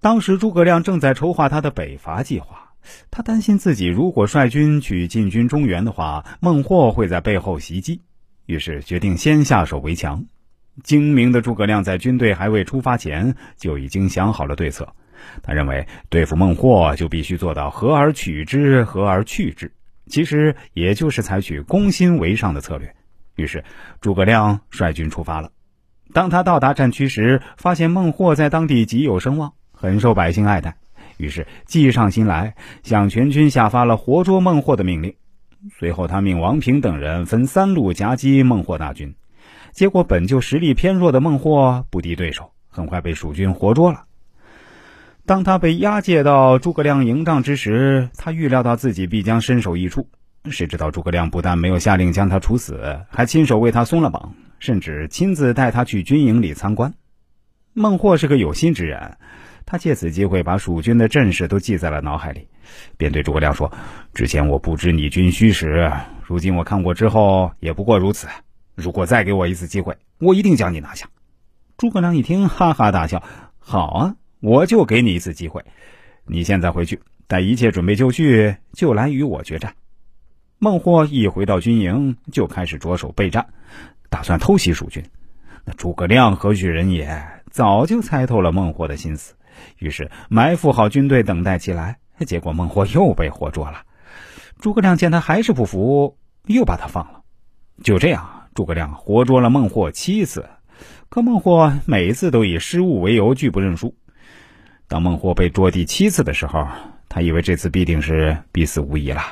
当时诸葛亮正在筹划他的北伐计划，他担心自己如果率军去进军中原的话，孟获会在背后袭击，于是决定先下手为强。精明的诸葛亮在军队还未出发前就已经想好了对策。他认为对付孟获就必须做到和而取之，和而去之，其实也就是采取攻心为上的策略。于是诸葛亮率军出发了。当他到达战区时，发现孟获在当地极有声望，很受百姓爱戴，于是计上心来，向全军下发了活捉孟获的命令。随后，他命王平等人分三路夹击孟获大军。结果，本就实力偏弱的孟获不敌对手，很快被蜀军活捉了。当他被押解到诸葛亮营帐之时，他预料到自己必将身首异处。谁知道诸葛亮不但没有下令将他处死，还亲手为他松了绑，甚至亲自带他去军营里参观。孟获是个有心之人，他借此机会把蜀军的阵势都记在了脑海里，便对诸葛亮说：“之前我不知你军虚实，如今我看过之后，也不过如此。”如果再给我一次机会，我一定将你拿下。诸葛亮一听，哈哈大笑：“好啊，我就给你一次机会。你现在回去，待一切准备就绪，就来与我决战。”孟获一回到军营，就开始着手备战，打算偷袭蜀军。那诸葛亮何许人也？早就猜透了孟获的心思，于是埋伏好军队，等待起来。结果孟获又被活捉了。诸葛亮见他还是不服，又把他放了。就这样。诸葛亮活捉了孟获七次，可孟获每次都以失误为由拒不认输。当孟获被捉第七次的时候，他以为这次必定是必死无疑了。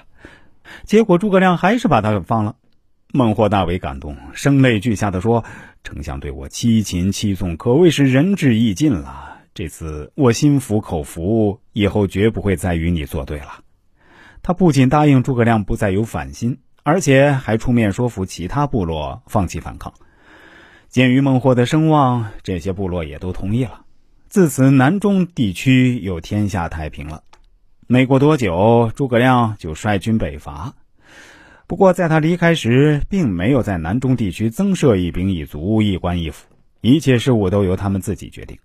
结果诸葛亮还是把他给放了。孟获大为感动，声泪俱下的说：“丞相对我七擒七纵，可谓是仁至义尽了。这次我心服口服，以后绝不会再与你作对了。”他不仅答应诸葛亮不再有反心。而且还出面说服其他部落放弃反抗。鉴于孟获的声望，这些部落也都同意了。自此，南中地区又天下太平了。没过多久，诸葛亮就率军北伐。不过，在他离开时，并没有在南中地区增设一兵一卒、一官一府，一切事务都由他们自己决定。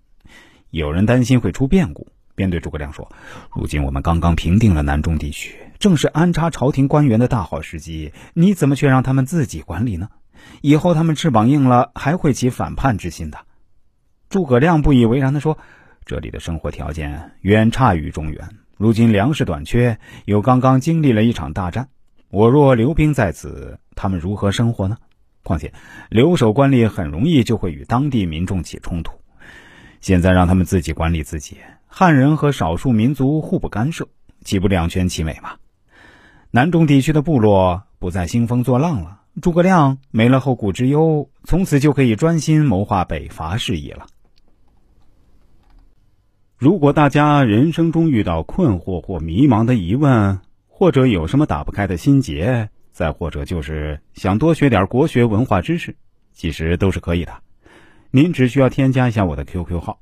有人担心会出变故。便对诸葛亮说：“如今我们刚刚平定了南中地区，正是安插朝廷官员的大好时机。你怎么却让他们自己管理呢？以后他们翅膀硬了，还会起反叛之心的。”诸葛亮不以为然地说：“这里的生活条件远差于中原，如今粮食短缺，又刚刚经历了一场大战，我若留兵在此，他们如何生活呢？况且留守官吏很容易就会与当地民众起冲突。现在让他们自己管理自己。”汉人和少数民族互不干涉，岂不两全其美吗？南中地区的部落不再兴风作浪了，诸葛亮没了后顾之忧，从此就可以专心谋划北伐事宜了。如果大家人生中遇到困惑或迷茫的疑问，或者有什么打不开的心结，再或者就是想多学点国学文化知识，其实都是可以的。您只需要添加一下我的 QQ 号。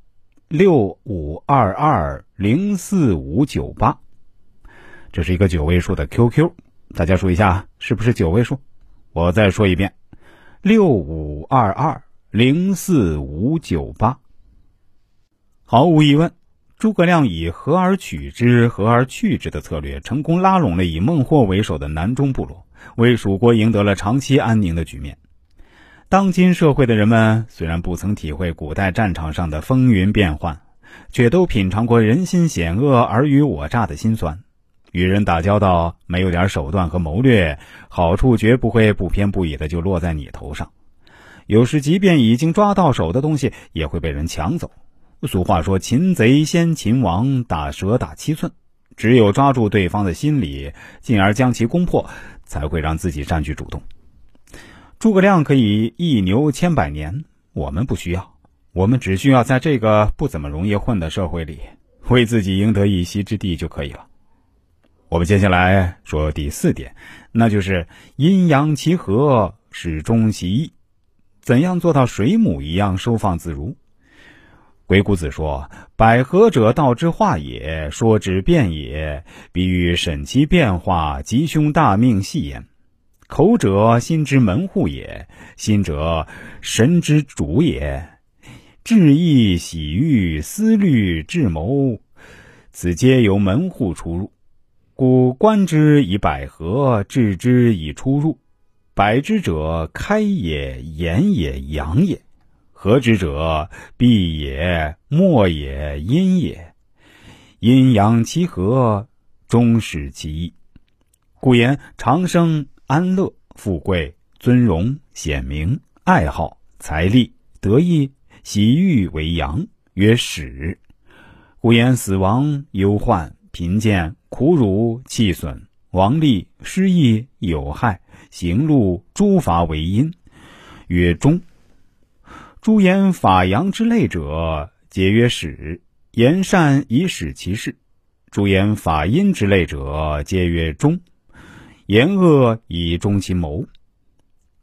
六五二二零四五九八，这是一个九位数的 QQ，大家数一下是不是九位数？我再说一遍，六五二二零四五九八。毫无疑问，诸葛亮以和而取之，和而去之的策略，成功拉拢了以孟获为首的南中部落，为蜀国赢得了长期安宁的局面。当今社会的人们虽然不曾体会古代战场上的风云变幻，却都品尝过人心险恶、尔虞我诈的辛酸。与人打交道，没有点手段和谋略，好处绝不会不偏不倚的就落在你头上。有时，即便已经抓到手的东西，也会被人抢走。俗话说：“擒贼先擒王，打蛇打七寸。”只有抓住对方的心理，进而将其攻破，才会让自己占据主动。诸葛亮可以一牛千百年，我们不需要，我们只需要在这个不怎么容易混的社会里，为自己赢得一席之地就可以了。我们接下来说第四点，那就是阴阳其和，始终其一。怎样做到水母一样收放自如？鬼谷子说：“百合者，道之化也，说之变也。比喻审其变化，吉凶大命细焉。”口者，心之门户也；心者，神之主也。志意、喜欲、思虑、智谋，此皆由门户出入。故观之以百合，治之以出入。百之者，开也，言也，阳也；合之者，闭也，默也，阴也。阴阳其和，终始其意。故言长生、安乐、富贵、尊荣、显明、爱好、财力、得意、喜欲为阳，曰始。故言死亡、忧患、贫贱、苦辱、气损、亡利、失意、有害、行路、诸法为阴，曰终。诸言法阳之类者，皆曰始。言善以使其事，诸言法阴之类者，皆曰中；言恶以终其谋。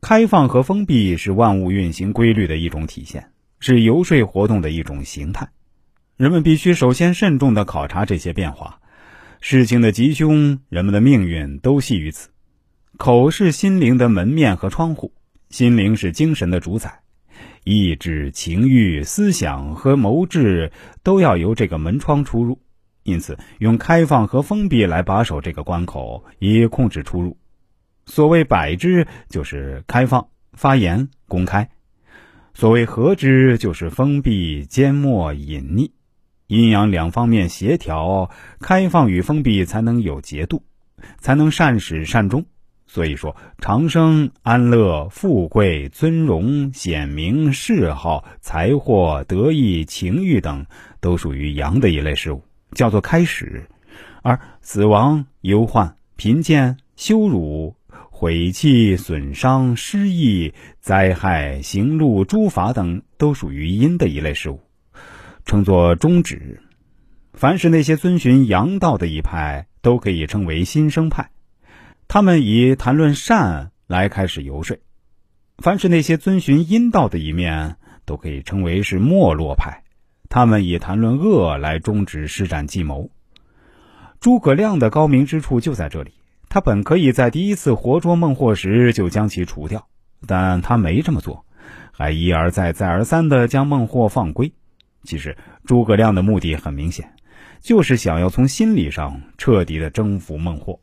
开放和封闭是万物运行规律的一种体现，是游说活动的一种形态。人们必须首先慎重的考察这些变化。事情的吉凶，人们的命运都系于此。口是心灵的门面和窗户，心灵是精神的主宰。意志、情欲、思想和谋志都要由这个门窗出入，因此用开放和封闭来把守这个关口，以控制出入。所谓百之，就是开放、发言、公开；所谓合之，就是封闭、缄默、隐匿。阴阳两方面协调，开放与封闭才能有节度，才能善始善终。所以说，长生、安乐、富贵、尊荣、显明、嗜好、财货、得意、情欲等，都属于阳的一类事物，叫做开始；而死亡、忧患、贫贱、羞辱、毁弃、损伤、失意、灾害、行路、诸法等，都属于阴的一类事物，称作终止。凡是那些遵循阳道的一派，都可以称为新生派。他们以谈论善来开始游说，凡是那些遵循阴道的一面，都可以称为是没落派。他们以谈论恶来终止施展计谋。诸葛亮的高明之处就在这里，他本可以在第一次活捉孟获时就将其除掉，但他没这么做，还一而再、再而三的将孟获放归。其实，诸葛亮的目的很明显，就是想要从心理上彻底的征服孟获。